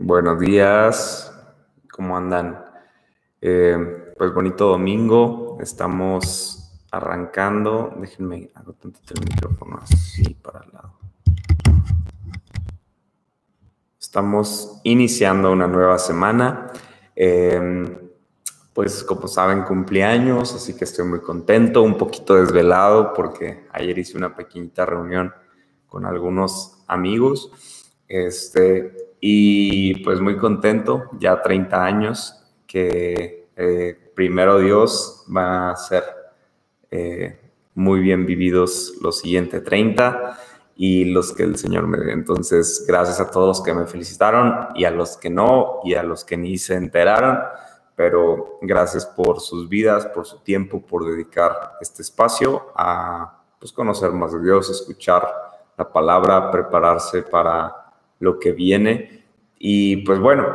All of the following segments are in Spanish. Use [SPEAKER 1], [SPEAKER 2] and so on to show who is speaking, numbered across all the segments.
[SPEAKER 1] Buenos días, ¿cómo andan? Eh, pues bonito domingo, estamos arrancando. Déjenme, hago tantito el micrófono así para el lado. Estamos iniciando una nueva semana. Eh, pues como saben, cumpleaños, así que estoy muy contento, un poquito desvelado porque ayer hice una pequeñita reunión con algunos amigos. Este, y pues muy contento, ya 30 años, que eh, primero Dios va a ser eh, muy bien vividos los siguientes 30 y los que el Señor me dé. Entonces, gracias a todos los que me felicitaron y a los que no y a los que ni se enteraron, pero gracias por sus vidas, por su tiempo, por dedicar este espacio a pues, conocer más de Dios, escuchar la palabra, prepararse para lo que viene. Y pues bueno,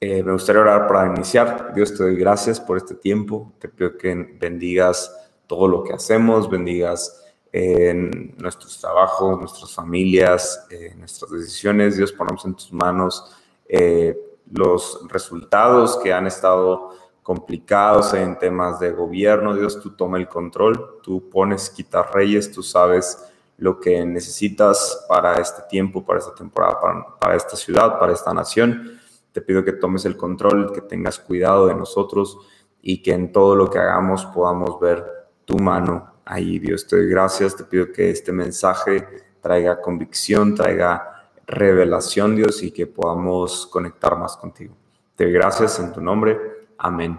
[SPEAKER 1] eh, me gustaría orar para iniciar. Dios te doy gracias por este tiempo. Te pido que bendigas todo lo que hacemos, bendigas en nuestros trabajos, nuestras familias, eh, nuestras decisiones. Dios, ponemos en tus manos eh, los resultados que han estado complicados en temas de gobierno. Dios, tú toma el control, tú pones quitar reyes, tú sabes lo que necesitas para este tiempo, para esta temporada, para, esta ciudad, para esta nación. Te pido que tomes el control, que tengas cuidado de nosotros y que en todo lo que hagamos podamos ver tu mano ahí. Dios, te doy gracias. Te pido que este mensaje traiga convicción, traiga revelación, Dios, y que podamos conectar más contigo. Te doy gracias en tu nombre. Amén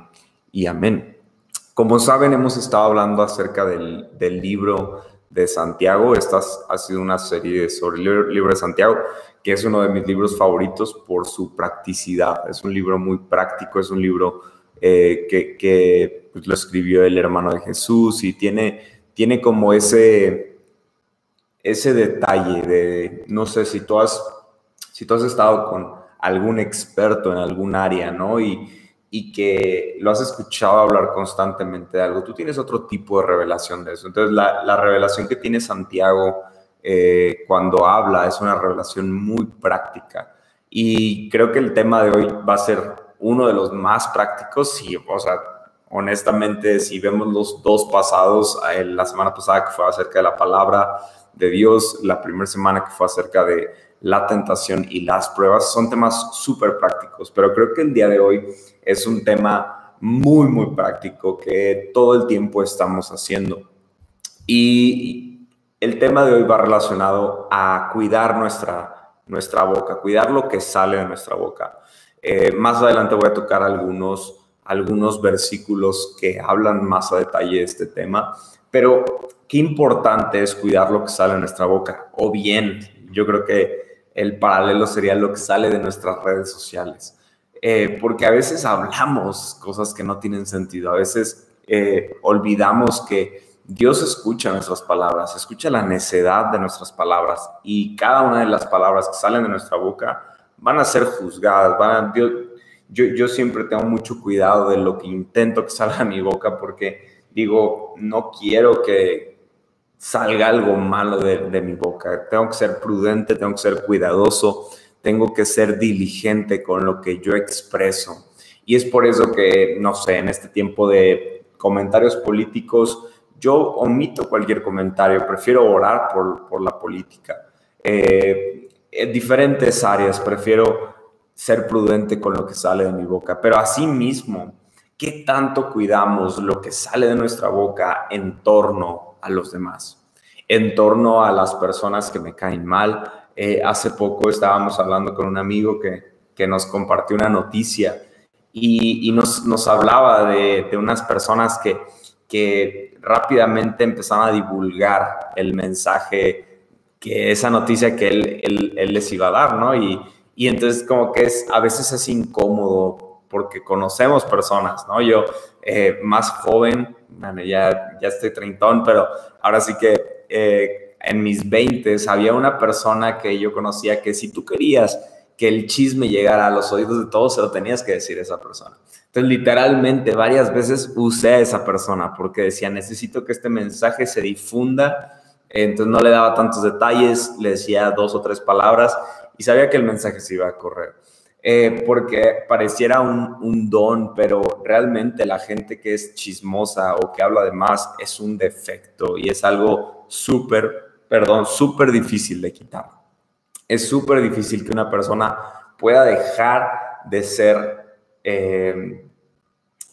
[SPEAKER 1] y amén. Como saben, hemos estado hablando acerca del, del libro de Santiago. Esta ha sido una serie sobre el libro de Santiago, que es uno de mis libros favoritos por su practicidad. Es un libro muy práctico, es un libro eh, que, pues, lo escribió el hermano de Jesús y tiene, tiene como ese, ese detalle de, no sé si tú has, si tú has estado con algún experto en algún área, ¿no? Y, y que lo has escuchado hablar constantemente de algo, tú tienes otro tipo de revelación de eso. Entonces, la, revelación que tiene Santiago eh, cuando habla es una revelación muy práctica. Y creo que el tema de hoy va a ser uno de los más prácticos. Y, o sea, honestamente, si vemos los dos pasados, eh, la semana pasada que fue acerca de la palabra de Dios, la primera semana que fue acerca de la tentación y las pruebas, son temas súper prácticos. Pero creo que el día de hoy es un tema muy, muy práctico que todo el tiempo estamos haciendo. Y el tema de hoy va relacionado a cuidar nuestra, nuestra boca, cuidar lo que sale de nuestra boca. Eh, más adelante voy a tocar algunos, algunos versículos que hablan más a detalle de este tema, pero qué importante es cuidar lo que sale de nuestra boca. O bien, yo creo que el paralelo sería lo que sale de nuestras redes sociales. Eh, porque a veces hablamos cosas que no tienen sentido, a veces eh, olvidamos que Dios escucha nuestras palabras, escucha la necedad de nuestras palabras y cada una de las palabras que salen de nuestra boca van a ser juzgadas, van yo, yo siempre tengo mucho cuidado de lo que intento que salga de mi boca porque digo, no quiero que salga algo malo de mi boca, tengo que ser prudente, tengo que ser cuidadoso tengo que ser diligente con lo que yo expreso. Y es por eso que, no sé, en este tiempo de comentarios políticos, yo omito cualquier comentario, prefiero orar por, por la política. Eh, en diferentes áreas, prefiero ser prudente con lo que sale de mi boca, pero asimismo, ¿qué tanto cuidamos lo que sale de nuestra boca en torno a los demás? En torno a las personas que me caen mal, eh, hace poco estábamos hablando con un amigo que, nos compartió una noticia y, nos, hablaba de, unas personas que, que rápidamente empezaron a divulgar el mensaje, que esa noticia que él, les iba a dar, ¿no? Y, entonces como que es, a veces es incómodo porque conocemos personas, ¿no? Yo eh, más joven, bueno, ya, ya estoy treintón, pero ahora sí que... Eh, en mis 20 había una persona que yo conocía que si tú querías que el chisme llegara a los oídos de todos, se lo tenías que decir a esa persona. Entonces, literalmente, varias veces usé a esa persona porque decía, necesito que este mensaje se difunda. Entonces, no le daba tantos detalles, le decía dos o tres palabras y sabía que el mensaje se iba a correr. eh, porque pareciera un, un, don, pero realmente la gente que es chismosa o que habla de más es un defecto y es algo súper, perdón, súper difícil de quitar. Es súper difícil que una persona pueda dejar de ser eh,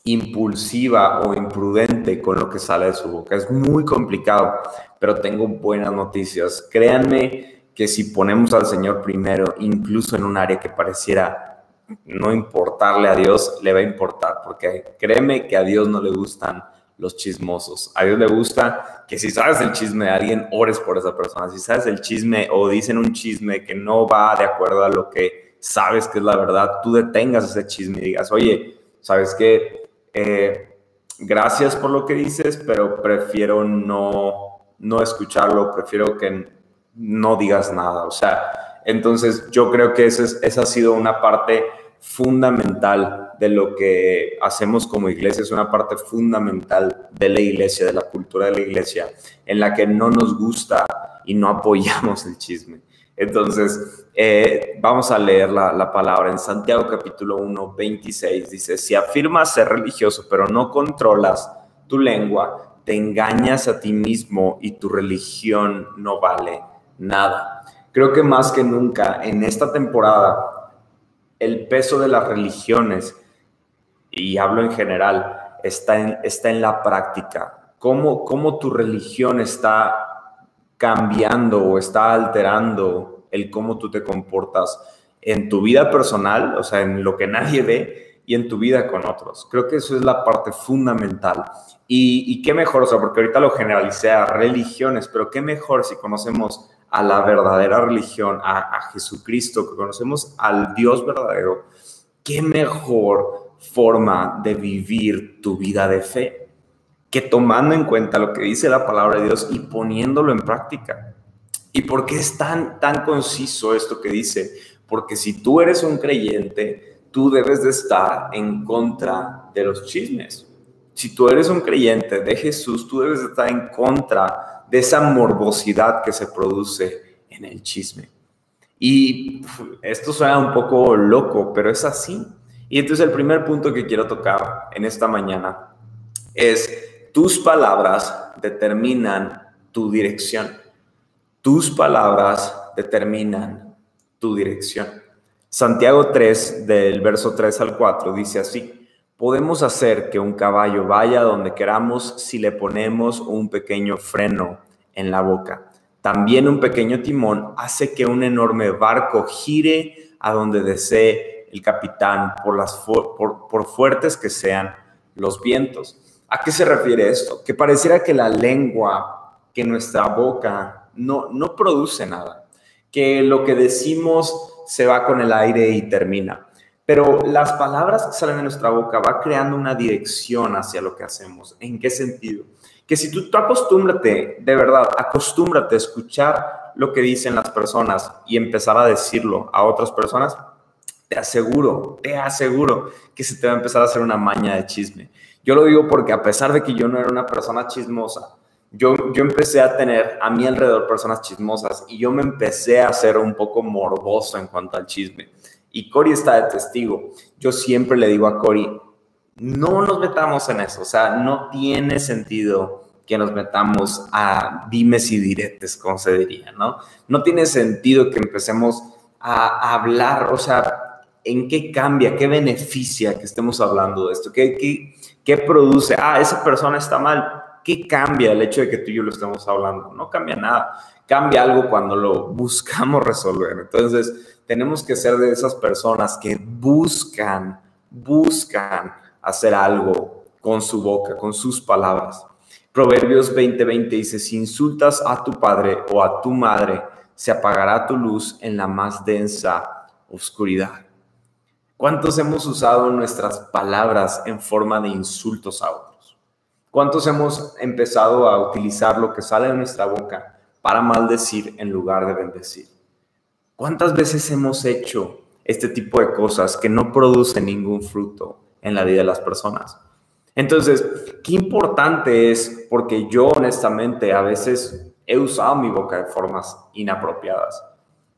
[SPEAKER 1] impulsiva o imprudente con lo que sale de su boca. Es muy complicado, pero tengo buenas noticias. Créanme que si ponemos al Señor primero, incluso en un área que pareciera no importarle a Dios, le va a importar, porque créeme que a Dios no le gustan los chismosos. A Dios le gusta que si sabes el chisme de alguien, ores por esa persona. Si sabes el chisme o dicen un chisme que no va de acuerdo a lo que sabes que es la verdad, tú detengas ese chisme y digas, oye, ¿sabes qué? Eh, gracias por lo que dices, pero prefiero no, no escucharlo, prefiero que no digas nada. O sea, entonces yo creo que esa, esa ha sido una parte fundamental de lo que hacemos como iglesia, es una parte fundamental de la iglesia, de la cultura de la iglesia, en la que no nos gusta y no apoyamos el chisme. Entonces, eh, vamos a leer la, la, palabra en Santiago capítulo 1, 26. Dice, si afirmas ser religioso, pero no controlas tu lengua, te engañas a ti mismo y tu religión no vale nada. Creo que más que nunca en esta temporada, el peso de las religiones, y hablo en general, está en, está en la práctica. ¿Cómo, ¿Cómo tu religión está cambiando o está alterando el cómo tú te comportas en tu vida personal, o sea, en lo que nadie ve, y en tu vida con otros. Creo que eso es la parte fundamental. Y, qué mejor, o sea, porque ahorita lo generalicé a religiones, pero qué mejor si conocemos a la verdadera religión, a, Jesucristo, que conocemos al Dios verdadero, ¿qué mejor forma de vivir tu vida de fe que tomando en cuenta lo que dice la palabra de Dios y poniéndolo en práctica? ¿Y por qué es tan, tan conciso esto que dice? Porque si tú eres un creyente, tú debes de estar en contra de los chismes. Si tú eres un creyente de Jesús, tú debes de estar en contra de esa morbosidad que se produce en el chisme. Y esto suena un poco loco, pero es así. Y entonces el primer punto que quiero tocar en esta mañana es tus palabras determinan tu dirección. Tus palabras determinan tu dirección. Santiago 3, del verso 3 al 4, dice así. Podemos hacer que un caballo vaya donde queramos si le ponemos un pequeño freno en la boca. También un pequeño timón hace que un enorme barco gire a donde desee el capitán por, fuertes que sean los vientos. ¿A qué se refiere esto? Que pareciera que la lengua, que nuestra boca no, no produce nada, que lo que decimos se va con el aire y termina. Pero las palabras que salen de nuestra boca va creando una dirección hacia lo que hacemos. ¿En qué sentido? Que si tú, tú acostúmbrate, de verdad, acostúmbrate a escuchar lo que dicen las personas y empezar a decirlo a otras personas, te aseguro, te aseguro que se te va a empezar a hacer una maña de chisme. Yo lo digo porque a pesar de que yo no era una persona chismosa, yo, yo empecé a tener a mi alrededor personas chismosas y yo me empecé a hacer un poco morboso en cuanto al chisme. Y Cory está de testigo. Yo siempre le digo a Cory, no nos metamos en eso. O sea, no tiene sentido que nos metamos a dimes y diretes, como se diría, ¿no? No tiene sentido que empecemos a, hablar, o sea, ¿en qué cambia, qué beneficia que estemos hablando de esto? ¿Qué, qué, qué produce? Ah, esa persona está mal. ¿Qué cambia el hecho de que tú y yo lo estemos hablando? No cambia nada. Cambia algo cuando lo buscamos resolver. Entonces, tenemos que ser de esas personas que buscan, buscan hacer algo con su boca, con sus palabras. Proverbios 20:20 dice, si insultas a tu padre o a tu madre, se apagará tu luz en la más densa oscuridad. ¿Cuántos hemos usado nuestras palabras en forma de insultos a otros? ¿Cuántos hemos empezado a utilizar lo que sale de nuestra boca para maldecir en lugar de bendecir? ¿Cuántas veces hemos hecho este tipo de cosas que no producen ningún fruto en la vida de las personas? Entonces, qué importante es, porque yo honestamente a veces he usado mi boca de formas inapropiadas.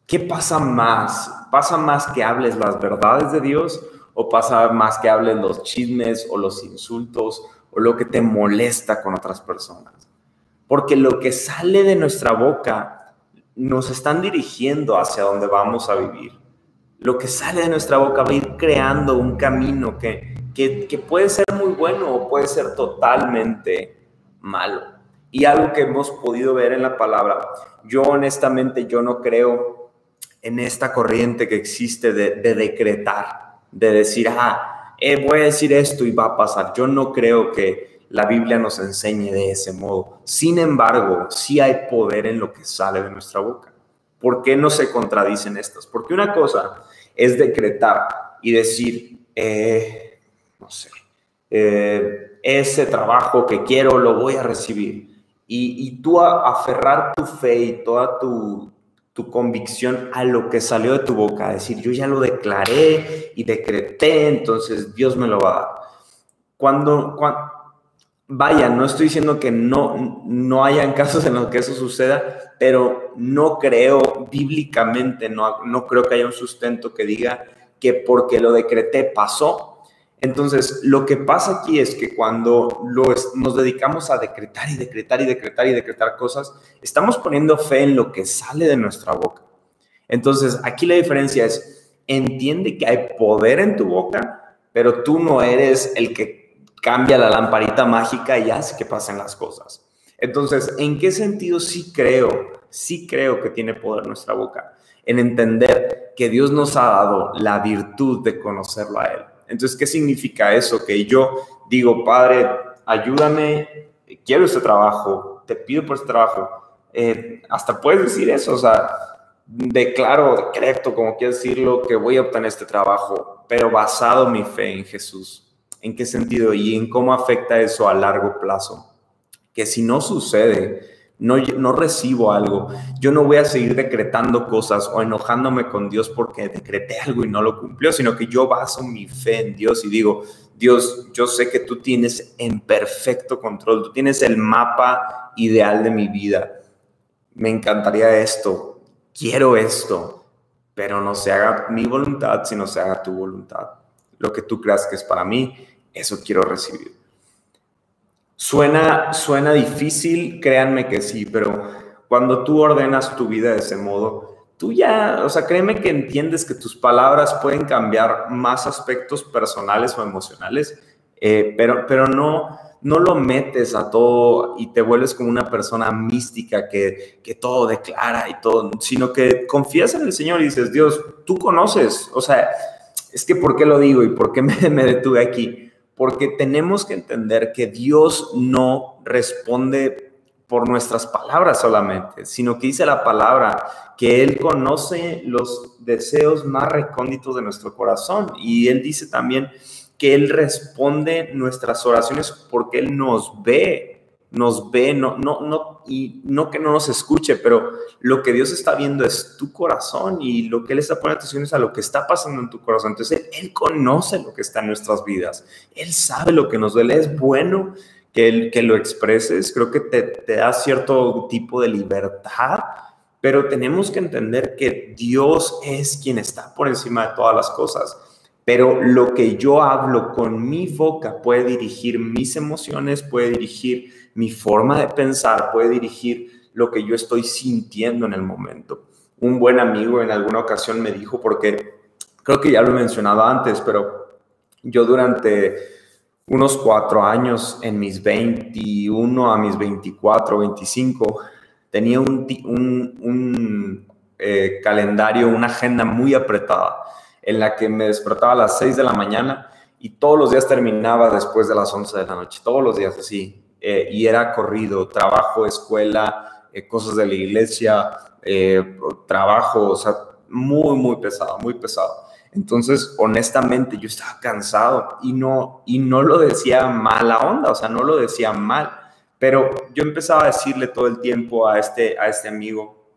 [SPEAKER 1] ¿Qué pasa más? ¿Pasa más que hables las verdades de Dios o pasa más que hables los chismes o los insultos o lo que te molesta con otras personas? Porque lo que sale de nuestra boca nos están dirigiendo hacia donde vamos a vivir. Lo que sale de nuestra boca va a ir creando un camino que, que, que puede ser muy bueno o puede ser totalmente malo. Y algo que hemos podido ver en la palabra, yo honestamente yo no creo en esta corriente que existe de, decretar, de decir, ah, voy a decir esto y va a pasar. Yo no creo que la Biblia nos enseñe de ese modo. Sin embargo, sí hay poder en lo que sale de nuestra boca. ¿Por qué no se contradicen estas? Porque una cosa es decretar y decir, eh, no sé, eh, ese trabajo que quiero lo voy a recibir. Y, tú aferrar tu fe y toda tu, tu convicción a lo que salió de tu boca, decir, yo ya lo declaré y decreté, entonces Dios me lo va a dar. Cuando, cuando vaya, no estoy diciendo que no, no hayan casos en los que eso suceda, pero no creo bíblicamente, no, no creo que haya un sustento que diga que porque lo decreté pasó, entonces, lo que pasa aquí es que cuando nos dedicamos a decretar y decretar y decretar y decretar cosas, estamos poniendo fe en lo que sale de nuestra boca. Entonces, aquí la diferencia es, entiende que hay poder en tu boca, pero tú no eres el que cambia la lamparita mágica y hace que pasen las cosas. Entonces, ¿en qué sentido sí creo, sí creo que tiene poder nuestra boca? En entender que Dios nos ha dado la virtud de conocerlo a Él entonces, ¿qué significa eso? Que yo digo, Padre, ayúdame, quiero este trabajo, te pido por este trabajo. Eh, hasta puedes decir eso, o sea, declaro, decreto, como quieras decirlo, que voy a obtener este trabajo, pero basado mi fe en Jesús. ¿En qué sentido? Y en cómo afecta eso a largo plazo. Que si no sucede, no, recibo algo, yo no voy a seguir decretando cosas o enojándome con Dios porque decreté algo y no lo cumplió, sino que yo baso mi fe en Dios y digo, Dios, yo sé que tú tienes en perfecto control, tú tienes el mapa ideal de mi vida. Me encantaría esto, quiero esto, pero no se haga mi voluntad, sino se haga tu voluntad. Lo que tú creas que es para mí, eso quiero recibir. Suena, suena difícil, créanme que sí, pero cuando tú ordenas tu vida de ese modo, tú ya, o sea, créeme que entiendes que tus palabras pueden cambiar más aspectos personales o emocionales, eh, pero, pero no, no lo metes a todo y te vuelves como una persona mística que, que todo declara y todo, sino que confías en el Señor y dices, Dios, tú conoces, o sea, es que ¿por qué lo digo y por qué me, me detuve aquí? Porque tenemos que entender que Dios no responde por nuestras palabras solamente, sino que dice la palabra que Él conoce los deseos más recónditos de nuestro corazón. Y Él dice también que Él responde nuestras oraciones porque Él nos ve nos ve, no, no, no, y no que no nos escuche, pero lo que Dios está viendo es tu corazón y lo que Él está poniendo atención es a lo que está pasando en tu corazón. Entonces, Él, conoce lo que está en nuestras vidas. Él sabe lo que nos duele. Es bueno que, él, que lo expreses. Creo que te, te da cierto tipo de libertad, pero tenemos que entender que Dios es quien está por encima de todas las cosas. Pero lo que yo hablo con mi boca puede dirigir mis emociones, puede dirigir mi forma de pensar puede dirigir lo que yo estoy sintiendo en el momento. Un buen amigo en alguna ocasión me dijo, porque creo que ya lo he mencionado antes, pero yo durante unos cuatro años, en mis 21 a mis 24, 25, tenía un, un, eh, calendario, una agenda muy apretada, en la que me despertaba a las 6 de la mañana y todos los días terminaba después de las 11 de la noche, todos los días así, eh, y era corrido, trabajo, escuela, eh, cosas de la iglesia, eh, trabajo, o sea, muy, muy pesado, muy pesado. Entonces, honestamente, yo estaba cansado y no, y no lo decía mala onda, o sea, no lo decía mal, pero yo empezaba a decirle todo el tiempo a este, a este amigo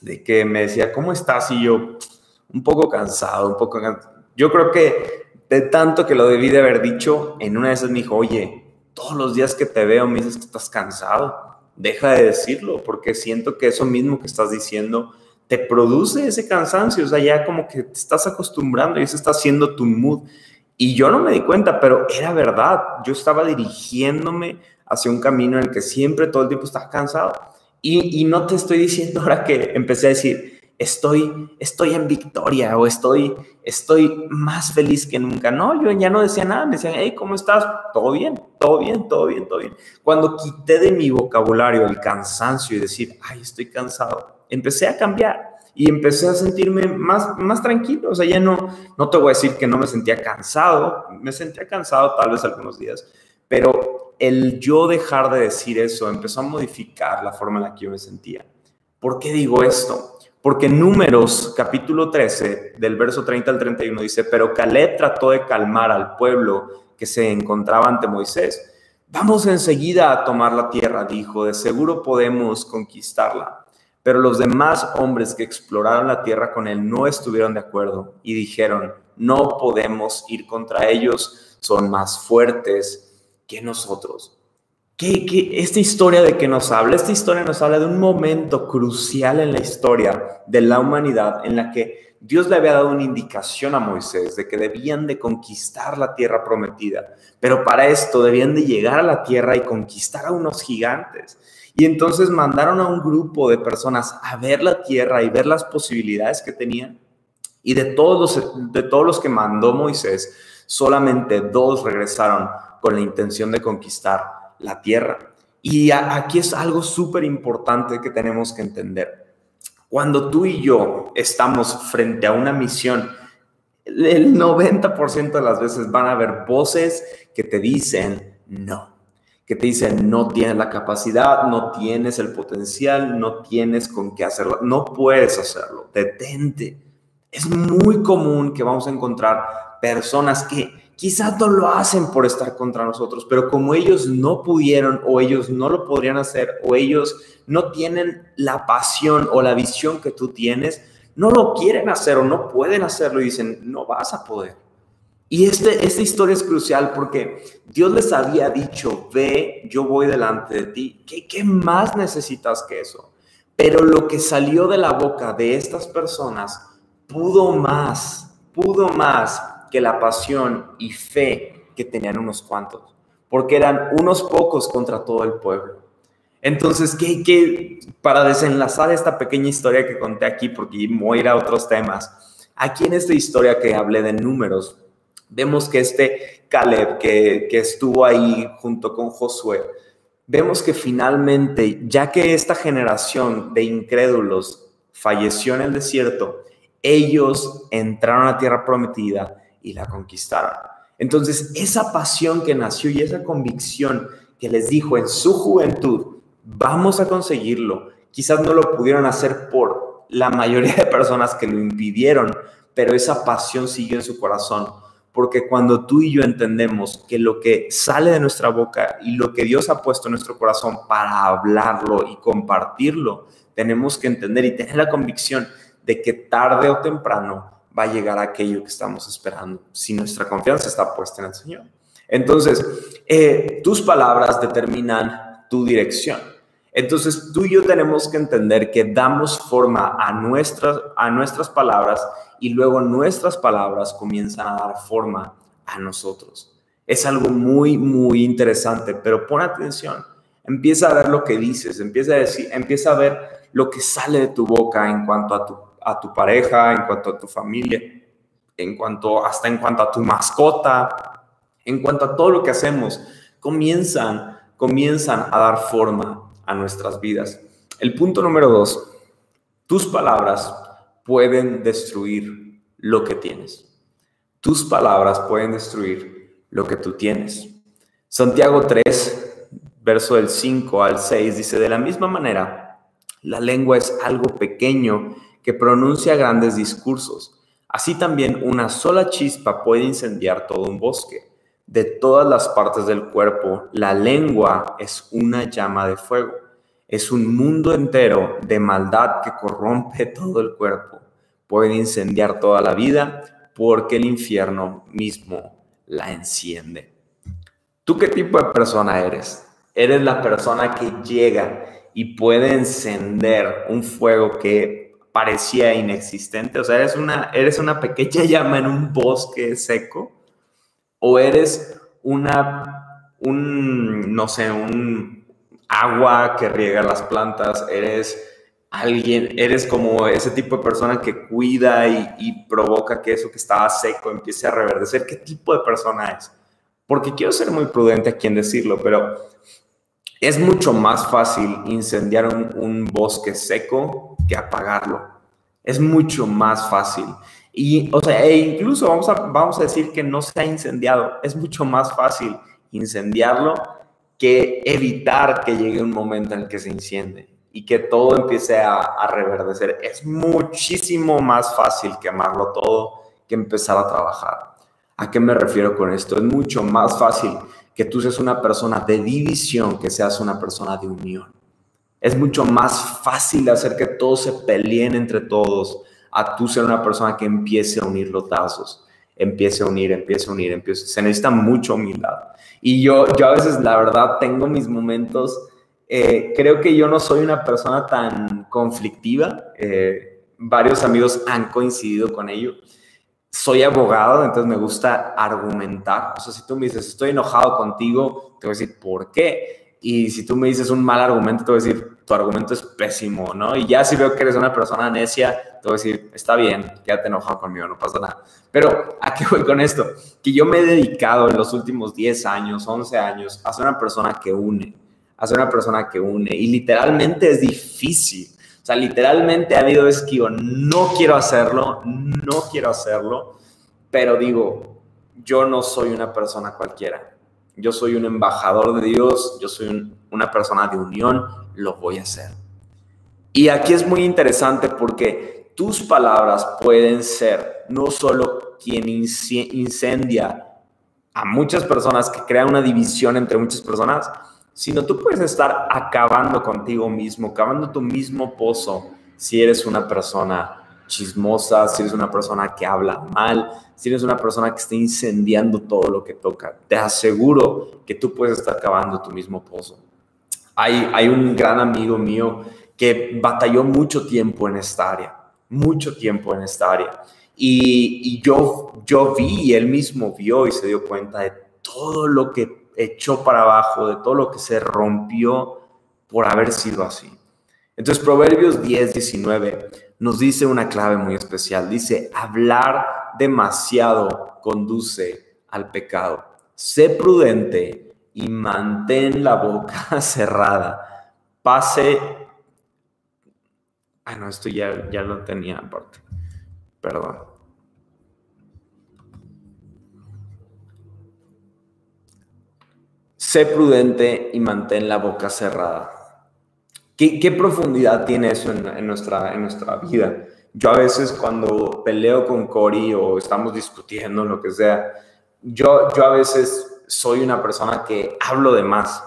[SPEAKER 1] de que me decía, ¿cómo estás? Y yo, un poco cansado, un poco cansado. Yo creo que de tanto que lo debí de haber dicho, en una de esas me dijo, oye, todos los días que te veo me dices que estás cansado. Deja de decirlo, porque siento que eso mismo que estás diciendo te produce ese cansancio, o sea, ya como que te estás acostumbrando y eso está haciendo tu mood. Y yo no me di cuenta, pero era verdad, yo estaba dirigiéndome hacia un camino en el que siempre todo el tiempo estaba cansado. Y, y no te estoy diciendo ahora que empecé a decir, estoy, estoy en victoria o estoy, estoy más feliz que nunca. No, yo ya no decía nada, me decían, hey, ¿cómo estás? Todo bien, todo bien, todo bien, todo bien. Cuando quité de mi vocabulario el cansancio y decir, ay, estoy cansado, empecé a cambiar y empecé a sentirme más, más tranquilo. O sea, ya no, no te voy a decir que no me sentía cansado, me sentía cansado tal vez algunos días, pero el yo dejar de decir eso empezó a modificar la forma en la que yo me sentía. ¿Por qué digo esto? Porque Números capítulo 13, del verso 30 al 31 dice, pero Caleb trató de calmar al pueblo que se encontraba ante Moisés. Vamos enseguida a tomar la tierra, dijo, de seguro podemos conquistarla. Pero los demás hombres que exploraron la tierra con él no estuvieron de acuerdo y dijeron, no podemos ir contra ellos, son más fuertes que nosotros. ¿Qué, esta historia de que nos habla? Esta historia nos habla de un momento crucial en la historia de la humanidad en la que Dios le había dado una indicación a Moisés de que debían de conquistar la tierra prometida, pero para esto debían de llegar a la tierra y conquistar a unos gigantes. Y entonces mandaron a un grupo de personas a ver la tierra y ver las posibilidades que tenían. Y de todos los, de todos los que mandó Moisés, solamente dos regresaron con la intención de conquistar la tierra. Y aquí es algo súper importante que tenemos que entender. Cuando tú y yo estamos frente a una misión, el 90% de las veces van a haber voces que te dicen no, que te dicen no tienes la capacidad, no tienes el potencial, no tienes con qué hacerlo, no puedes hacerlo, detente. Es muy común que vamos a encontrar personas que quizás no lo hacen por estar contra nosotros, pero como ellos no pudieron o ellos no lo podrían hacer o ellos no tienen la pasión o la visión que tú tienes, no lo quieren hacer o no pueden hacerlo y dicen, no vas a poder. Y este, esta historia es crucial porque Dios les había dicho, ve, yo voy delante de ti. ¿Qué, ¿Qué más necesitas que eso? Pero lo que salió de la boca de estas personas pudo más, pudo más que la pasión y fe que tenían unos cuantos, porque eran unos pocos contra todo el pueblo. Entonces, ¿qué, qué, para desenlazar esta pequeña historia que conté aquí, porque voy a ir a otros temas, aquí en esta historia que hablé de números, vemos que este Caleb, que, que estuvo ahí junto con Josué, vemos que finalmente, ya que esta generación de incrédulos falleció en el desierto, ellos entraron a tierra prometida y la conquistaron. Entonces, esa pasión que nació y esa convicción que les dijo en su juventud, vamos a conseguirlo, quizás no lo pudieron hacer por la mayoría de personas que lo impidieron, pero esa pasión siguió en su corazón. Porque cuando tú y yo entendemos que lo que sale de nuestra boca y lo que Dios ha puesto en nuestro corazón para hablarlo y compartirlo, tenemos que entender y tener la convicción de que tarde o temprano va a llegar aquello que estamos esperando si nuestra confianza está puesta en el Señor. Entonces, eh, tus palabras determinan tu dirección. Entonces, tú y yo tenemos que entender que damos forma a nuestras, a nuestras palabras y luego nuestras palabras comienzan a dar forma a nosotros. Es algo muy, muy interesante, pero pon atención. Empieza a ver lo que dices, empieza a decir, empieza a ver lo que sale de tu boca en cuanto a tu a tu pareja, en cuanto a tu familia, en cuanto, hasta en cuanto a tu mascota, en cuanto a todo lo que hacemos, comienzan, comienzan a dar forma a nuestras vidas. El punto número dos, tus palabras pueden destruir lo que tienes. Tus palabras pueden destruir lo que tú tienes. Santiago 3, verso del 5 al 6 dice, de la misma manera, la lengua es algo pequeño que pronuncia grandes discursos. Así también una sola chispa puede incendiar todo un bosque. De todas las partes del cuerpo, la lengua es una llama de fuego. Es un mundo entero de maldad que corrompe todo el cuerpo. Puede incendiar toda la vida porque el infierno mismo la enciende. ¿Tú qué tipo de persona eres? Eres la persona que llega y puede encender un fuego que parecía inexistente? O sea, ¿eres una, ¿eres una pequeña llama en un bosque seco? ¿O eres una, un, no sé, un agua que riega las plantas? ¿Eres alguien, eres como ese tipo de persona que cuida y, provoca que eso que estaba seco empiece a reverdecer. ¿Qué tipo de persona es? Porque quiero ser muy prudente aquí en decirlo, pero es mucho más fácil incendiar un, bosque seco que apagarlo. Es mucho más fácil. Y, o sea, e incluso vamos a, vamos a decir que no se ha incendiado. Es mucho más fácil incendiarlo que evitar que llegue un momento en el que se incendie y que todo empiece a, reverdecer. Es muchísimo más fácil quemarlo todo que empezar a trabajar. ¿A qué me refiero con esto? Es mucho más fácil que tú seas una persona de división que seas una persona de unión. Es mucho más fácil hacer que todos se peleen entre todos a tú ser una persona que empiece a unir los tazos, empiece a unir, empiece a unir, empiece. Se necesita mucha humildad. Y yo, yo a veces, la verdad, tengo mis momentos eh, creo que yo no soy una persona tan conflictiva. Eh, varios amigos han coincidido con ello. Soy abogado, entonces me gusta argumentar. O sea, si tú me dices, estoy enojado contigo, te voy a decir, ¿por qué? Y si tú me dices un mal argumento, te voy a decir, tu argumento es pésimo, ¿no? Y ya si veo que eres una persona necia, te voy a decir, está bien, quédate enojado conmigo, no pasa nada. Pero, ¿a qué voy con esto? Que yo me he dedicado en los últimos 10 años, 11 años, a ser una persona que une a ser una persona que une. Y literalmente es difícil. O sea, literalmente ha habido que no quiero hacerlo, no quiero hacerlo, pero digo, yo no soy una persona cualquiera. Yo soy un embajador de Dios, yo soy una persona de unión, lo voy a hacer. Y aquí es muy interesante porque tus palabras pueden ser no solo quien incendia a muchas personas, que crea una división entre muchas personas, sino tú puedes estar acabando contigo mismo, cavando tu mismo pozo si eres una persona chismosa, si eres una persona que habla mal, si eres una persona que está incendiando todo lo que toca. Te aseguro que tú puedes estar cavando tu mismo pozo. Hay, un gran amigo mío que batalló mucho tiempo en esta área, mucho tiempo en esta área. Y, yo vi, él mismo vio y se dio cuenta de todo lo que echó para abajo, de todo lo que se rompió por haber sido así. Entonces Proverbios 10, 19 nos dice una clave muy especial. Dice, hablar demasiado conduce al pecado. Sé prudente y mantén la boca cerrada. Pase... Ah, no, esto ya, ya lo tenía aparte. Perdón. Sé prudente y mantén la boca cerrada. ¿Qué, profundidad tiene eso en, nuestra, en nuestra vida? Yo a veces cuando peleo con Cory o estamos discutiendo, lo que sea, yo, yo a veces soy una persona que hablo de más.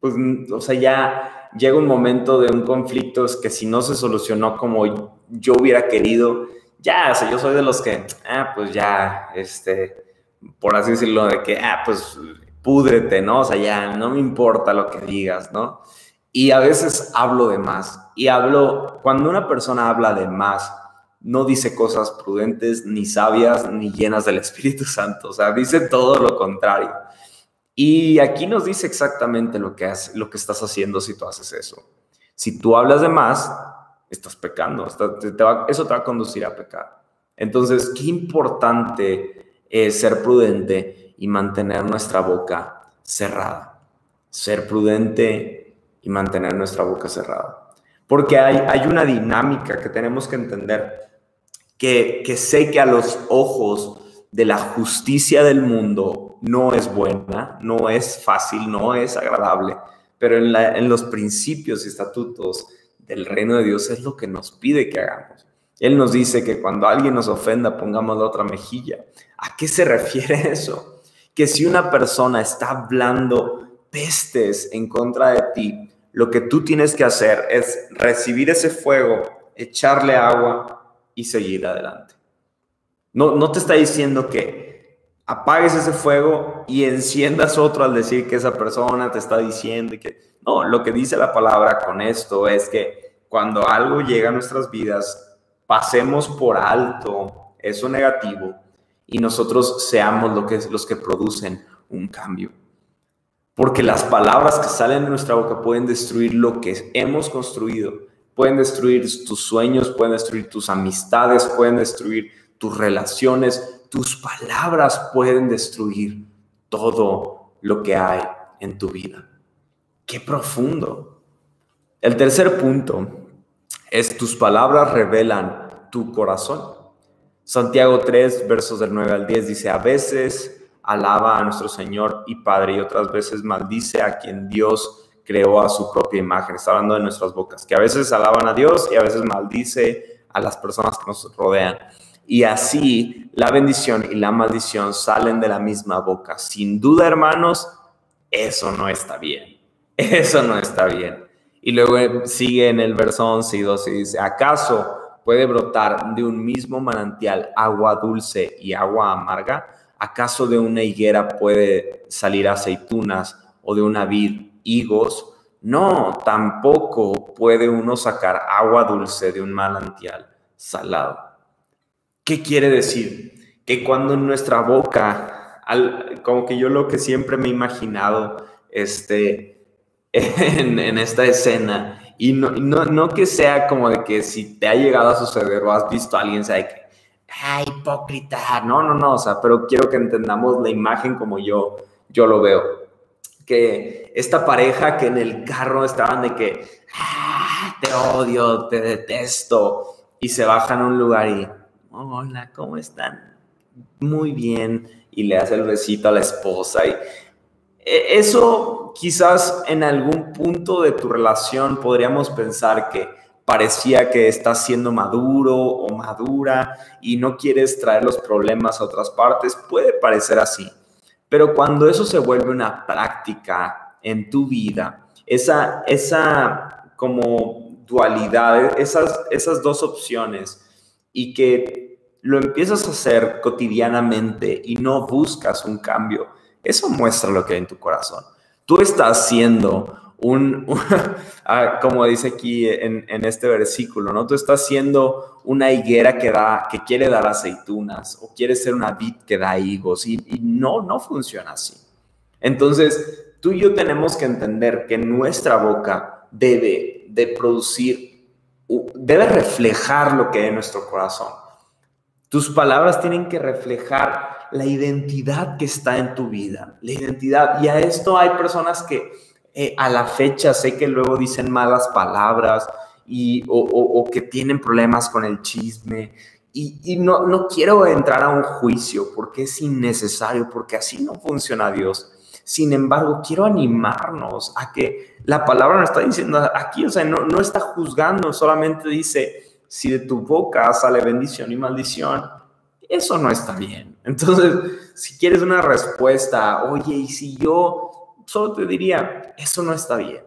[SPEAKER 1] Pues, o sea, ya llega un momento de un conflicto que si no se solucionó como yo hubiera querido, ya, o sea, yo soy de los que, ah, pues ya, este, por así decirlo, de que, ah, pues púdrete, ¿no? O sea, ya no me importa lo que digas, ¿no? Y a veces hablo de más. Y hablo, cuando una persona habla de más, no dice cosas prudentes, ni sabias, ni llenas del Espíritu Santo. O sea, dice todo lo contrario. Y aquí nos dice exactamente lo que, hace, lo que estás haciendo si tú haces eso. Si tú hablas de más, estás pecando. eso te va a conducir a pecar. Entonces, qué importante es ser prudente y mantener nuestra boca cerrada. Ser prudente y mantener nuestra boca cerrada. Porque hay, hay una dinámica que tenemos que entender, que, que sé que a los ojos de la justicia del mundo no es buena, no es fácil, no es agradable, pero en, la, en los principios y estatutos del reino de Dios es lo que nos pide que hagamos. Él nos dice que cuando alguien nos ofenda pongamos la otra mejilla. ¿A qué se refiere eso? que si una persona está hablando pestes en contra de ti, lo que tú tienes que hacer es recibir ese fuego, echarle agua y seguir adelante. No, no te está diciendo que apagues ese fuego y enciendas otro al decir que esa persona te está diciendo que... No, lo que dice la palabra con esto es que cuando algo llega a nuestras vidas, pasemos por alto eso negativo y nosotros seamos lo que, los que producen un cambio. Porque las palabras que salen de nuestra boca pueden destruir lo que hemos construido, pueden destruir tus sueños, pueden destruir tus amistades, pueden destruir tus relaciones, tus palabras pueden destruir todo lo que hay en tu vida. Qué profundo. El tercer punto es tus palabras revelan tu corazón. Santiago 3, versos del 9 al 10 dice, a veces alaba a nuestro Señor y Padre y otras veces maldice a quien Dios creó a su propia imagen. Está hablando de nuestras bocas, que a veces alaban a Dios y a veces maldice a las personas que nos rodean. Y así la bendición y la maldición salen de la misma boca. Sin duda, hermanos, eso no está bien. Eso no está bien. Y luego sigue en el verso 11 y 12 y dice, ¿acaso puede brotar de un mismo manantial agua dulce y agua amarga? ¿Acaso de una higuera puede salir aceitunas o de una vid higos? No, tampoco puede uno sacar agua dulce de un manantial salado. ¿Qué quiere decir? Que cuando en nuestra boca, como que yo lo que siempre me he imaginado este, en, en esta escena, y no, no, no, que sea como de que si te ha llegado a suceder o has visto a alguien, sea que, ¡ay, hipócrita! No, no, no, o sea, pero quiero que entendamos la imagen como yo, yo lo veo. Que esta pareja que en el carro estaban de que, ¡ah, te odio, te detesto! Y se bajan a un lugar y, hola, ¿cómo están? Muy bien. Y le hace el besito a la esposa y eso quizás en algún punto de tu relación podríamos pensar que parecía que estás siendo maduro o madura y no quieres traer los problemas a otras partes. Puede parecer así. Pero cuando eso se vuelve una práctica en tu vida, esa, esa como dualidad, esas, esas dos opciones y que lo empiezas a hacer cotidianamente y no buscas un cambio, eso muestra lo que hay en tu corazón. Tú estás siendo un, ah, como dice aquí en, este versículo, ¿no? Tú estás siendo una higuera que, da, que quiere dar aceitunas o quiere ser una vid que da higos y, y no, no funciona así. Entonces, tú y yo tenemos que entender que nuestra boca debe de producir, debe reflejar lo que hay en nuestro corazón. Tus palabras tienen que reflejar la identidad que está en tu vida, la identidad. Y a esto hay personas que eh, a la fecha sé que luego dicen malas palabras y, o, que tienen problemas con el chisme. Y, no, no quiero entrar a un juicio porque es innecesario, porque así no funciona Dios. Sin embargo, quiero animarnos a que la palabra nos está diciendo aquí, o sea, no, no está juzgando, solamente dice, si de tu boca sale bendición y maldición, eso no está bien. Entonces, si quieres una respuesta, oye, y si yo solo te diría, eso no está bien.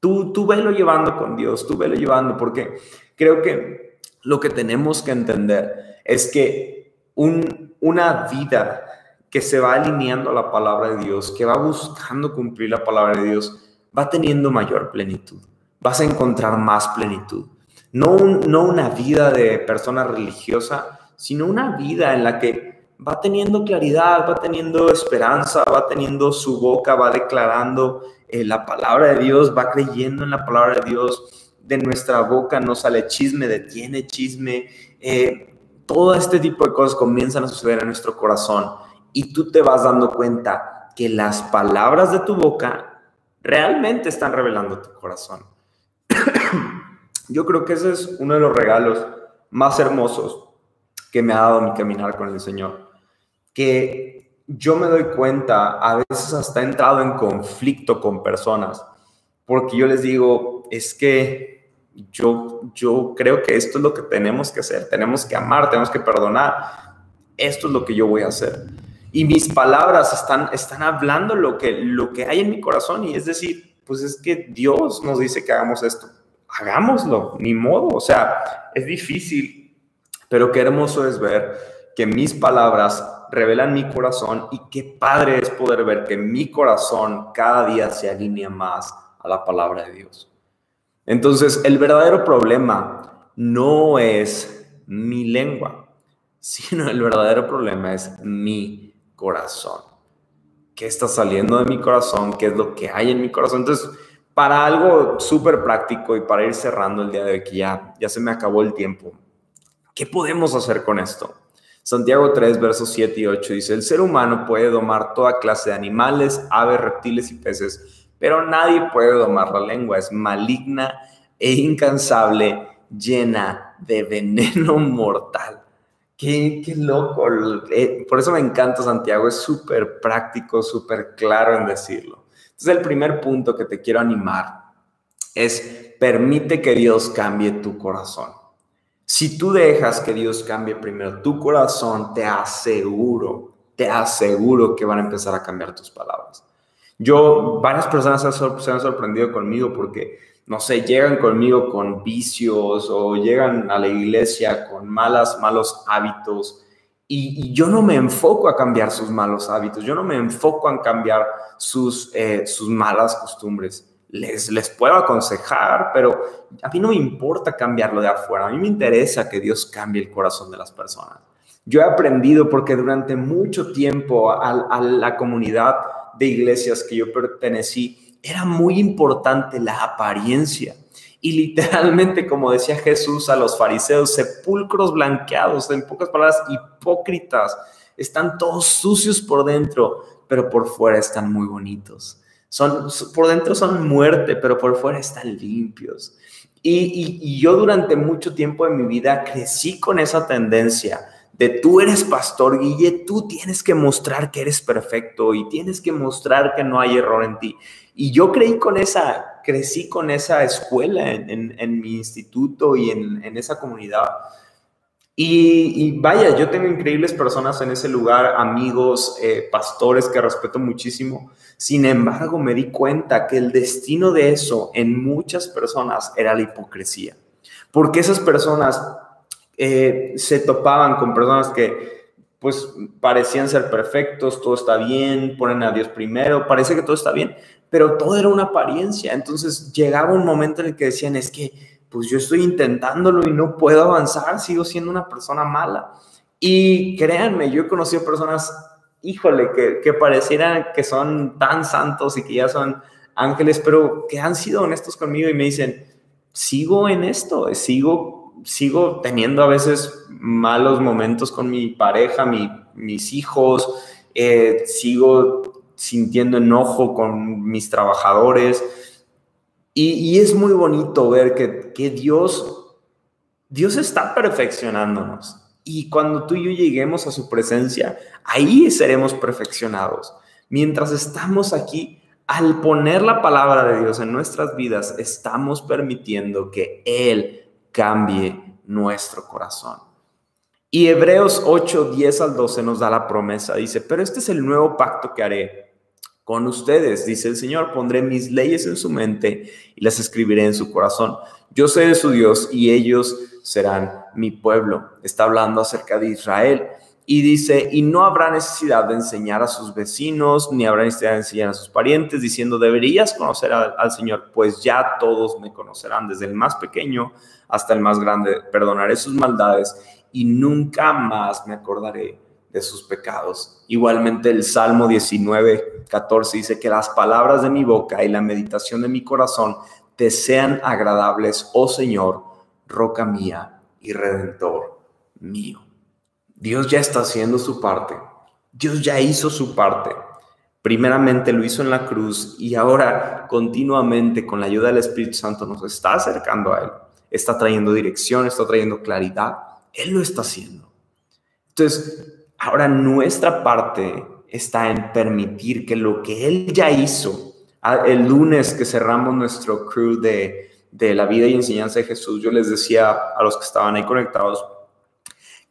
[SPEAKER 1] Tú, tú velo llevando con Dios, tú velo llevando, porque creo que lo que tenemos que entender es que un, una vida que se va alineando a la palabra de Dios, que va buscando cumplir la palabra de Dios, va teniendo mayor plenitud. Vas a encontrar más plenitud. No, no una vida de persona religiosa, sino una vida en la que va teniendo claridad, va teniendo esperanza, va teniendo su boca, va declarando eh, la palabra de Dios, va creyendo en la palabra de Dios. De nuestra boca no sale chisme, detiene chisme. Eh, todo este tipo de cosas comienzan a suceder en nuestro corazón y tú te vas dando cuenta que las palabras de tu boca realmente están revelando tu corazón. Yo creo que ese es uno de los regalos más hermosos que me ha dado mi caminar con el Señor. Que yo me doy cuenta, a veces hasta he entrado en conflicto con personas, porque yo les digo, es que yo, yo creo que esto es lo que tenemos que hacer, tenemos que amar, tenemos que perdonar, esto es lo que yo voy a hacer. Y mis palabras están, están hablando lo que, lo que hay en mi corazón y es decir, pues es que Dios nos dice que hagamos esto, hagámoslo, ni modo, o sea, es difícil pero qué hermoso es ver que mis palabras revelan mi corazón y qué padre es poder ver que mi corazón cada día se alinea más a la palabra de Dios. Entonces, el verdadero problema no es mi lengua, sino el verdadero problema es mi corazón. ¿Qué está saliendo de mi corazón? ¿Qué es lo que hay en mi corazón? Entonces, para algo súper práctico y para ir cerrando el día de hoy, que ya, ya se me acabó el tiempo, ¿qué podemos hacer con esto? Santiago 3, versos 7 y 8 dice, el ser humano puede domar toda clase de animales, aves, reptiles y peces, pero nadie puede domar la lengua, es maligna e incansable, llena de veneno mortal. Qué, qué loco. Eh, por eso me encanta Santiago, es súper práctico, súper claro en decirlo. Entonces el primer punto que te quiero animar es permite que Dios cambie tu corazón. Si tú dejas que Dios cambie primero tu corazón, te aseguro, te aseguro que van a empezar a cambiar tus palabras. Yo, varias personas se han sorprendido conmigo porque no sé, llegan conmigo con vicios o llegan a la iglesia con malas, malos hábitos. Y, yo no me enfoco a cambiar sus malos hábitos, yo no me enfoco a cambiar sus, eh, sus malas costumbres. Les, les puedo aconsejar, pero a mí no me importa cambiarlo de afuera, a mí me interesa que Dios cambie el corazón de las personas. Yo he aprendido porque durante mucho tiempo a la comunidad de iglesias que yo pertenecí, era muy importante la apariencia. Y literalmente, como decía Jesús a los fariseos, sepulcros blanqueados, en pocas palabras, hipócritas, están todos sucios por dentro, pero por fuera están muy bonitos. Son, por dentro son muerte, pero por fuera están limpios. Y, y yo durante mucho tiempo de mi vida crecí con esa tendencia de tú eres pastor, Guille, tú tienes que mostrar que eres perfecto y tienes que mostrar que no hay error en ti. Y yo creí con esa, crecí con esa escuela en, mi instituto y en, esa comunidad. Y, vaya, yo tengo increíbles personas en ese lugar, amigos, eh, pastores que respeto muchísimo. Sin embargo, me di cuenta que el destino de eso en muchas personas era la hipocresía. Porque esas personas eh, se topaban con personas que pues parecían ser perfectos, todo está bien, ponen a Dios primero, parece que todo está bien, pero todo era una apariencia. Entonces llegaba un momento en el que decían, es que pues yo estoy intentándolo y no puedo avanzar, sigo siendo una persona mala. Y créanme, yo he conocido personas, híjole, que, que parecieran que son tan santos y que ya son ángeles, pero que han sido honestos conmigo y me dicen, sigo en esto, sigo, sigo teniendo a veces malos momentos con mi pareja, mi, mis hijos, eh, sigo sintiendo enojo con mis trabajadores. Y, es muy bonito ver que, que, Dios, Dios está perfeccionándonos. Y cuando tú y yo lleguemos a su presencia, ahí seremos perfeccionados. Mientras estamos aquí, al poner la palabra de Dios en nuestras vidas, estamos permitiendo que Él cambie nuestro corazón. Y Hebreos 8, 10 al 12 nos da la promesa. Dice, pero este es el nuevo pacto que haré con ustedes, dice el Señor, pondré mis leyes en su mente y las escribiré en su corazón. Yo seré su Dios y ellos serán mi pueblo. Está hablando acerca de Israel. Y dice, y no habrá necesidad de enseñar a sus vecinos, ni habrá necesidad de enseñar a sus parientes, diciendo, deberías conocer al Señor, pues ya todos me conocerán, desde el más pequeño hasta el más grande. Perdonaré sus maldades y nunca más me acordaré de sus pecados. Igualmente el Salmo 19, 14 dice que las palabras de mi boca y la meditación de mi corazón te sean agradables, oh Señor, roca mía y redentor mío. Dios ya está haciendo su parte. Dios ya hizo su parte. Primeramente lo hizo en la cruz y ahora continuamente con la ayuda del Espíritu Santo nos está acercando a Él. Está trayendo dirección, está trayendo claridad. Él lo está haciendo. Entonces, Ahora nuestra parte está en permitir que lo que Él ya hizo, el lunes que cerramos nuestro crew de, de la vida y enseñanza de Jesús, yo les decía a los que estaban ahí conectados,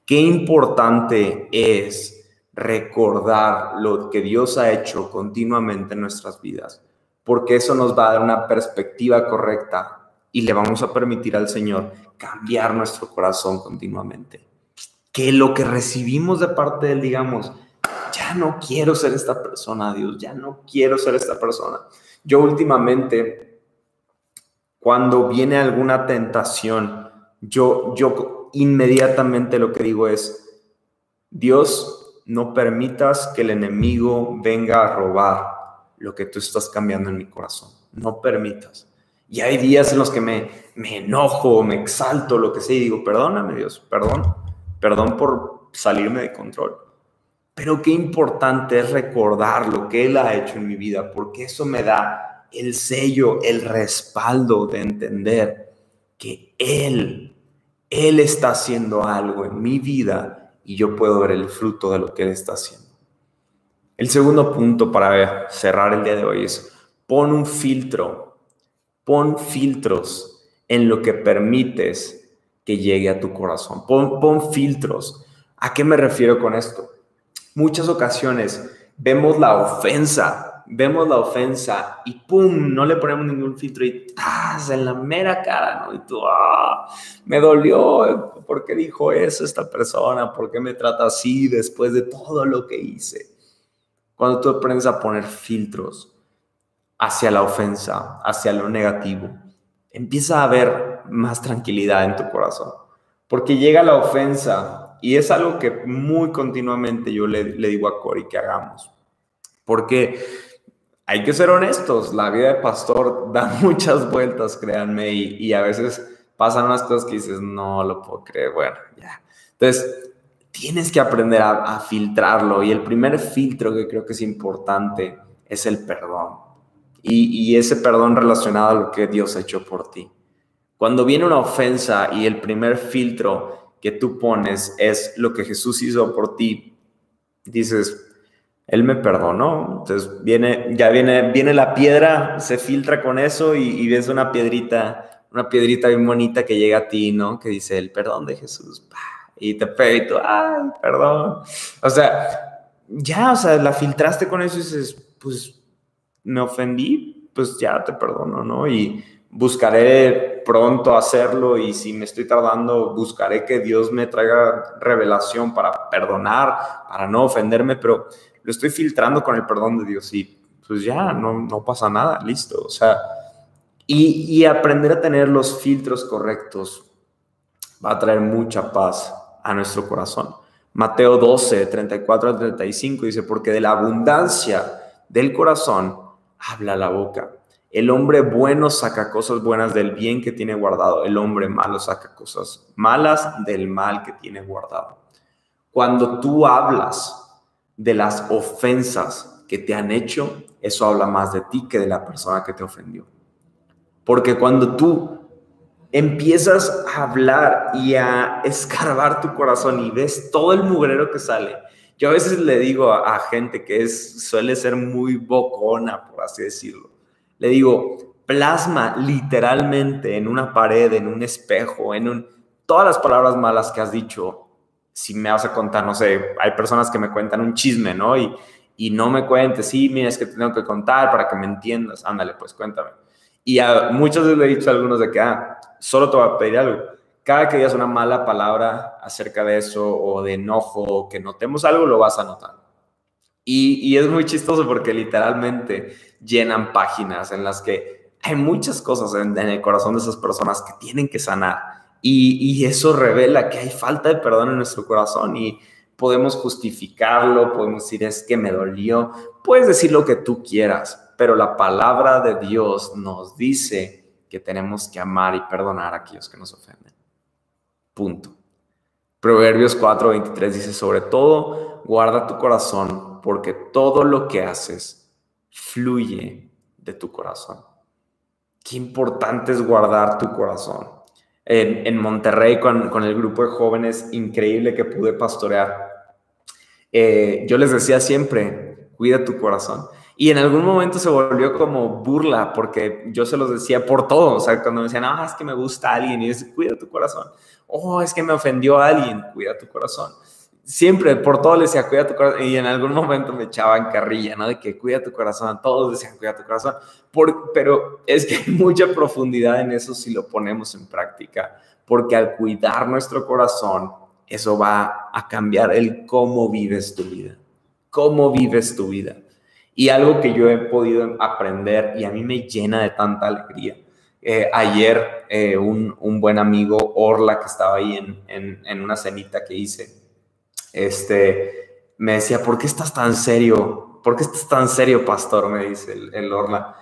[SPEAKER 1] qué importante es recordar lo que Dios ha hecho continuamente en nuestras vidas, porque eso nos va a dar una perspectiva correcta y le vamos a permitir al Señor cambiar nuestro corazón continuamente que lo que recibimos de parte de él, digamos, ya no quiero ser esta persona, Dios, ya no quiero ser esta persona. Yo últimamente cuando viene alguna tentación, yo, yo inmediatamente lo que digo es, Dios, no permitas que el enemigo venga a robar lo que tú estás cambiando en mi corazón. No permitas. Y hay días en los que me, me enojo, me exalto, lo que sea, y digo, perdóname Dios, perdón, perdón por salirme de control. Pero qué importante es recordar lo que Él ha hecho en mi vida, porque eso me da el sello, el respaldo de entender que Él, Él está haciendo algo en mi vida y yo puedo ver el fruto de lo que Él está haciendo. El segundo punto para cerrar el día de hoy es pon un filtro, pon filtros en lo que permites que llegue a tu corazón. Pon, pon filtros. ¿A qué me refiero con esto? Muchas ocasiones vemos la ofensa, vemos la ofensa y ¡pum! No le ponemos ningún filtro y ¡tas! En la mera cara, ¿no? Y tú, ¡ah! Me dolió. ¿Por qué dijo eso esta persona? ¿Por qué me trata así después de todo lo que hice? Cuando tú aprendes a poner filtros hacia la ofensa, hacia lo negativo, empieza a haber más tranquilidad en tu corazón. Porque llega la ofensa y es algo que muy continuamente yo le, digo a Cory que hagamos. Porque hay que ser honestos, la vida de pastor da muchas vueltas, créanme, y, a veces pasan unas cosas que dices, no lo puedo creer, bueno, ya. Entonces, tienes que aprender a, filtrarlo y el primer filtro que creo que es importante es el perdón. Y, y ese perdón relacionado a lo que Dios ha hecho por ti. Cuando viene una ofensa y el primer filtro que tú pones es lo que Jesús hizo por ti, dices, Él me perdonó. Entonces viene, ya viene, viene la piedra, se filtra con eso y, ves una piedrita, una piedrita bien bonita que llega a ti, ¿no? Que dice el perdón de Jesús. Y te pega y tú, ay, perdón. O sea, ya, o sea, la filtraste con eso y dices, pues me ofendí, pues ya te perdono, ¿no? Y buscaré pronto hacerlo y si me estoy tardando, buscaré que Dios me traiga revelación para perdonar, para no ofenderme, pero lo estoy filtrando con el perdón de Dios y pues ya, no, no pasa nada, listo. O sea, y, y aprender a tener los filtros correctos va a traer mucha paz a nuestro corazón. Mateo 12, 34 al 35 dice, porque de la abundancia del corazón habla la boca. El hombre bueno saca cosas buenas del bien que tiene guardado. El hombre malo saca cosas malas del mal que tiene guardado. Cuando tú hablas de las ofensas que te han hecho, eso habla más de ti que de la persona que te ofendió. Porque cuando tú empiezas a hablar y a escarbar tu corazón y ves todo el mugrero que sale, yo a veces le digo a, gente que es, suele ser muy bocona, por así decirlo le digo, plasma literalmente en una pared, en un espejo, en un, todas las palabras malas que has dicho. Si me vas a contar, no sé, hay personas que me cuentan un chisme, ¿no? Y, y no me cuentes, sí, mira, es que te tengo que contar para que me entiendas. Ándale, pues cuéntame. Y a, muchas veces le he dicho a algunos de que, ah, solo te voy a pedir algo. Cada que digas una mala palabra acerca de eso o de enojo o que notemos algo, lo vas a notar. Y, y es muy chistoso porque literalmente llenan páginas en las que hay muchas cosas en, el corazón de esas personas que tienen que sanar. Y, eso revela que hay falta de perdón en nuestro corazón y podemos justificarlo, podemos decir es que me dolió, puedes decir lo que tú quieras, pero la palabra de Dios nos dice que tenemos que amar y perdonar a aquellos que nos ofenden. Punto. Proverbios 4:23 dice, sobre todo, guarda tu corazón, porque todo lo que haces fluye de tu corazón. Qué importante es guardar tu corazón. En, Monterrey, con, el grupo de jóvenes increíble que pude pastorear, eh, yo les decía siempre, cuida tu corazón. Y en algún momento se volvió como burla, porque yo se los decía por todo. O sea, cuando me decían, ah, es que me gusta alguien, y decía, cuida tu corazón. Oh, es que me ofendió alguien, cuida tu corazón siempre por todo le decía, cuida tu corazón. Y en algún momento me echaban carrilla, ¿no? De que cuida tu corazón. Todos decían, cuida tu corazón. Pero es que hay mucha profundidad en eso si lo ponemos en práctica. Porque al cuidar nuestro corazón, eso va a cambiar el cómo vives tu vida. Cómo vives tu vida. Y algo que yo he podido aprender y a mí me llena de tanta alegría Eh, ayer eh, un, un, buen amigo, Orla, que estaba ahí en, en, una cenita que hice, este, me decía, ¿por qué estás tan serio? ¿Por qué estás tan serio, pastor? Me dice el, el Orla.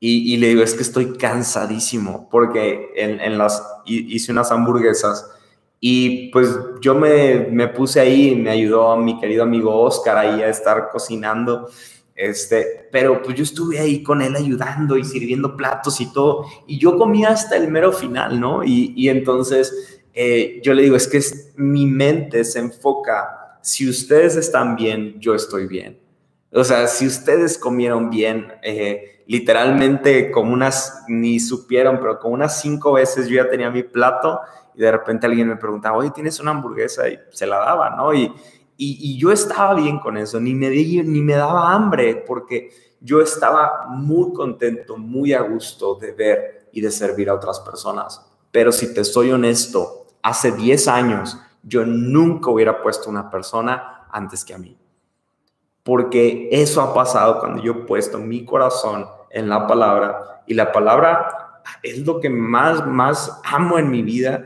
[SPEAKER 1] Y, y, le digo, es que estoy cansadísimo porque en, en las, hice unas hamburguesas y pues yo me, me puse ahí, me ayudó mi querido amigo Oscar ahí a estar cocinando este, pero pues yo estuve ahí con él ayudando y sirviendo platos y todo, y yo comía hasta el mero final, ¿no? Y, y entonces eh, yo le digo, es que es, mi mente se enfoca, si ustedes están bien, yo estoy bien. O sea, si ustedes comieron bien, eh, literalmente como unas, ni supieron, pero como unas cinco veces yo ya tenía mi plato y de repente alguien me preguntaba, oye, ¿tienes una hamburguesa? Y se la daba, ¿no? Y, y, yo estaba bien con eso, ni me, ni me daba hambre porque yo estaba muy contento, muy a gusto de ver y de servir a otras personas. Pero si te soy honesto, hace 10 años yo nunca hubiera puesto una persona antes que a mí. Porque eso ha pasado cuando yo he puesto mi corazón en la palabra y la palabra es lo que más, más amo en mi vida.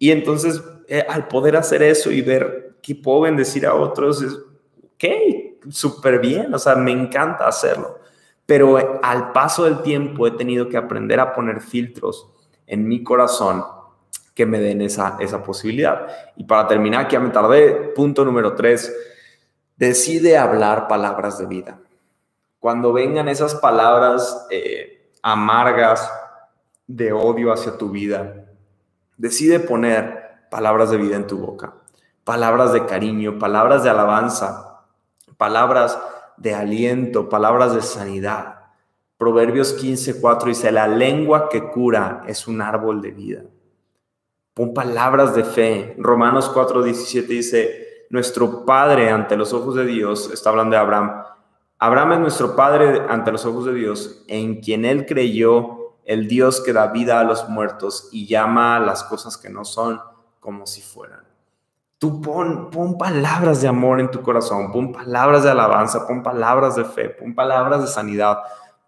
[SPEAKER 1] Y entonces, eh, al poder hacer eso y ver que puedo bendecir a otros, es, ok, súper bien, o sea, me encanta hacerlo. Pero al paso del tiempo he tenido que aprender a poner filtros en mi corazón que me den esa, esa posibilidad. Y para terminar, que ya me tardé, punto número tres, decide hablar palabras de vida. Cuando vengan esas palabras eh, amargas de odio hacia tu vida, decide poner palabras de vida en tu boca palabras de cariño, palabras de alabanza, palabras de aliento, palabras de sanidad. Proverbios 15:4 dice, la lengua que cura es un árbol de vida. Pon palabras de fe. Romanos 4:17 dice, nuestro Padre ante los ojos de Dios, está hablando de Abraham, Abraham es nuestro Padre ante los ojos de Dios, en quien él creyó, el Dios que da vida a los muertos y llama a las cosas que no son como si fueran. Tú pon, pon palabras de amor en tu corazón, pon palabras de alabanza, pon palabras de fe, pon palabras de sanidad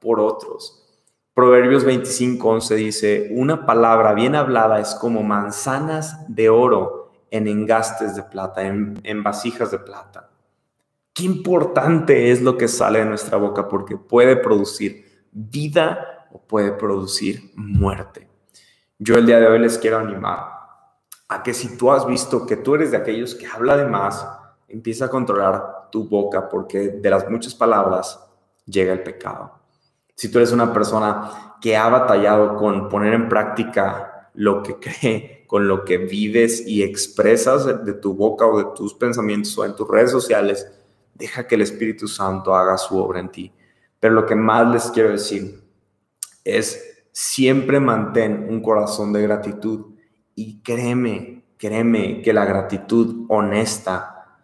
[SPEAKER 1] por otros. Proverbios 25, 11 dice, una palabra bien hablada es como manzanas de oro en engastes de plata, en, vasijas de plata. Qué importante es lo que sale de nuestra boca porque puede producir vida o puede producir muerte. Yo el día de hoy les quiero animar a que si tú has visto que tú eres de aquellos que habla de más, empieza a controlar tu boca porque de las muchas palabras llega el pecado. Si tú eres una persona que ha batallado con poner en práctica lo que cree, con lo que vives y expresas de tu boca o de tus pensamientos o en tus redes sociales, deja que el Espíritu Santo haga su obra en ti. Pero lo que más les quiero decir es siempre mantén un corazón de gratitud y créeme, créeme que la gratitud honesta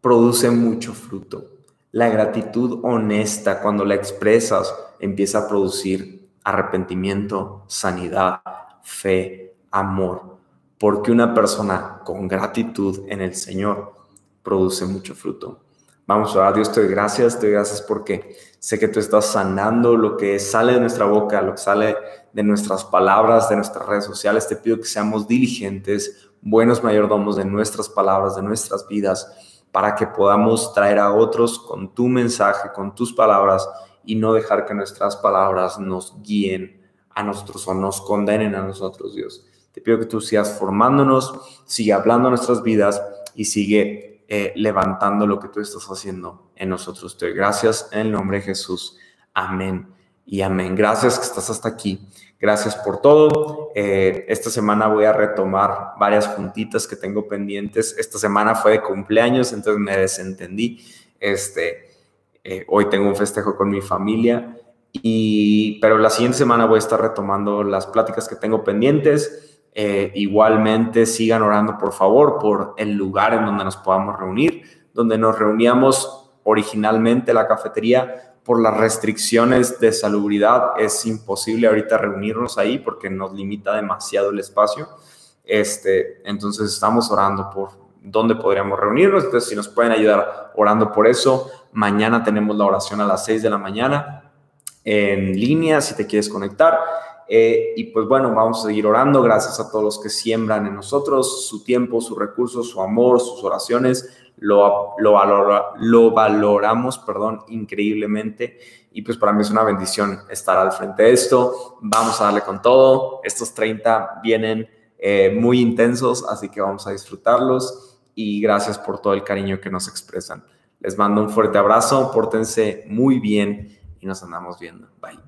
[SPEAKER 1] produce mucho fruto. La gratitud honesta, cuando la expresas, empieza a producir arrepentimiento, sanidad, fe, amor. Porque una persona con gratitud en el Señor produce mucho fruto. Vamos a orar, Dios, te doy gracias, te doy gracias porque sé que tú estás sanando lo que sale de nuestra boca, lo que sale de nuestras palabras, de nuestras redes sociales. Te pido que seamos diligentes, buenos mayordomos de nuestras palabras, de nuestras vidas, para que podamos traer a otros con tu mensaje, con tus palabras y no dejar que nuestras palabras nos guíen a nosotros o nos condenen a nosotros, Dios. Te pido que tú sigas formándonos, sigue hablando nuestras vidas y sigue eh, levantando lo que tú estás haciendo en nosotros. Te doy gracias en el nombre de Jesús. Amén y amén. Gracias que estás hasta aquí. Gracias por todo. Eh, esta semana voy a retomar varias juntitas que tengo pendientes. Esta semana fue de cumpleaños, entonces me desentendí. Este, eh, hoy tengo un festejo con mi familia, y, pero la siguiente semana voy a estar retomando las pláticas que tengo pendientes. Eh, igualmente sigan orando, por favor, por el lugar en donde nos podamos reunir, donde nos reuníamos originalmente la cafetería. Por las restricciones de salubridad es imposible ahorita reunirnos ahí porque nos limita demasiado el espacio. Este, entonces estamos orando por dónde podríamos reunirnos. Entonces, si nos pueden ayudar orando por eso, mañana tenemos la oración a las 6 de la mañana en línea si te quieres conectar. Eh, y pues bueno, vamos a seguir orando. Gracias a todos los que siembran en nosotros su tiempo, sus recursos, su amor, sus oraciones. Lo, lo, lo valoramos perdón, increíblemente. Y pues para mí es una bendición estar al frente de esto. Vamos a darle con todo. Estos 30 vienen eh, muy intensos, así que vamos a disfrutarlos. Y gracias por todo el cariño que nos expresan. Les mando un fuerte abrazo, pórtense muy bien y nos andamos viendo. Bye.